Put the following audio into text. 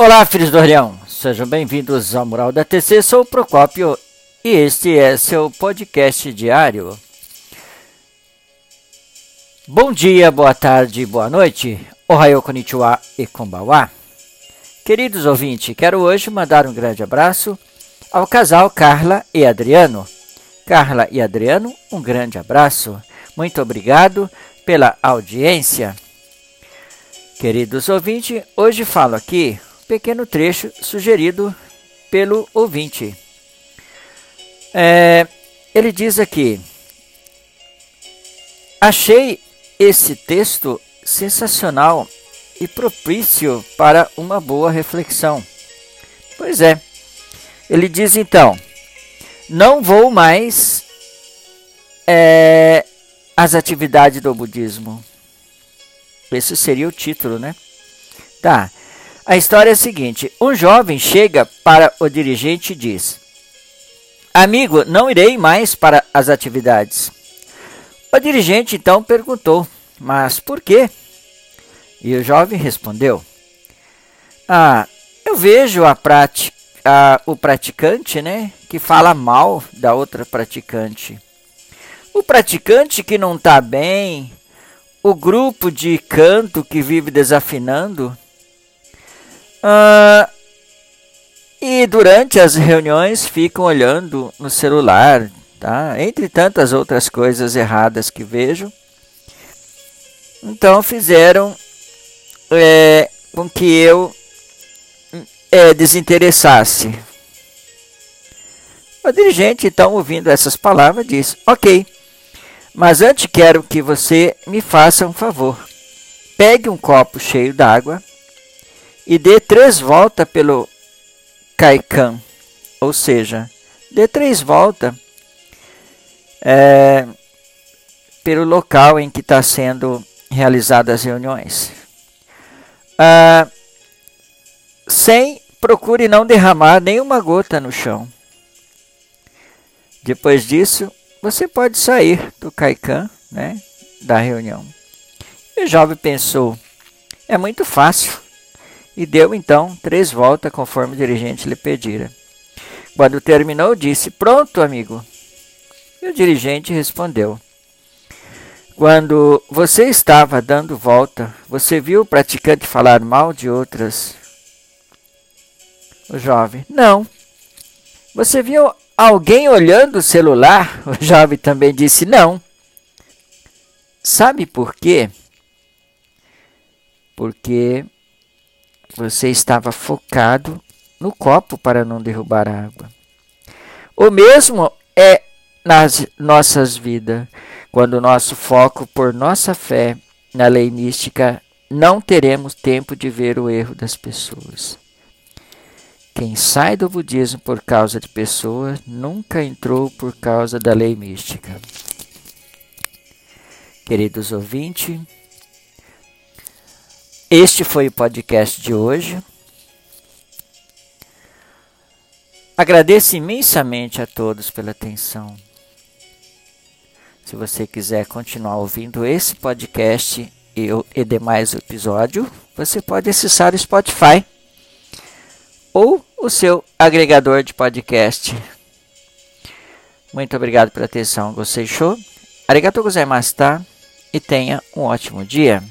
Olá, filhos do Orião. Sejam bem-vindos ao Mural da TC. Sou o Procópio e este é seu podcast diário. Bom dia, boa tarde, boa noite. Ohayou konnichiwa e konbanwa. Queridos ouvintes, quero hoje mandar um grande abraço ao casal Carla e Adriano. Carla e Adriano, um grande abraço. Muito obrigado pela audiência. Queridos ouvintes, hoje falo aqui pequeno trecho sugerido pelo ouvinte. É, ele diz aqui: Achei esse texto sensacional e propício para uma boa reflexão. Pois é, ele diz então: Não vou mais é, às atividades do budismo. Esse seria o título, né? Tá. A história é a seguinte: um jovem chega para o dirigente e diz: Amigo, não irei mais para as atividades. O dirigente então perguntou: Mas por quê? E o jovem respondeu: Ah, eu vejo a prática, o praticante, né, que fala mal da outra praticante. O praticante que não está bem, o grupo de canto que vive desafinando. Ah, e durante as reuniões ficam olhando no celular, tá? Entre tantas outras coisas erradas que vejo. Então fizeram é, com que eu é, desinteressasse. O dirigente, então, ouvindo essas palavras, disse: Ok, mas antes quero que você me faça um favor. Pegue um copo cheio d'água e dê três voltas pelo Kaikan, ou seja, dê três voltas é, pelo local em que está sendo realizadas as reuniões. Ah, sem procure não derramar nenhuma gota no chão. Depois disso, você pode sair do Kaikan, né, da reunião. E o jovem pensou, é muito fácil, e deu então três voltas conforme o dirigente lhe pedira. Quando terminou, disse: Pronto, amigo. E o dirigente respondeu: Quando você estava dando volta, você viu o praticante falar mal de outras? O jovem: Não. Você viu Alguém olhando o celular? O jovem também disse não. Sabe por quê? Porque você estava focado no copo para não derrubar a água. O mesmo é nas nossas vidas, quando o nosso foco por nossa fé na lei mística, não teremos tempo de ver o erro das pessoas. Quem sai do budismo por causa de pessoas nunca entrou por causa da lei mística. Queridos ouvintes, este foi o podcast de hoje. Agradeço imensamente a todos pela atenção. Se você quiser continuar ouvindo esse podcast e, demais episódios, você pode acessar o Spotify ou o seu agregador de podcast. Muito obrigado pela atenção. Gostei show? Arigatou gozaimashita e tenha um ótimo dia.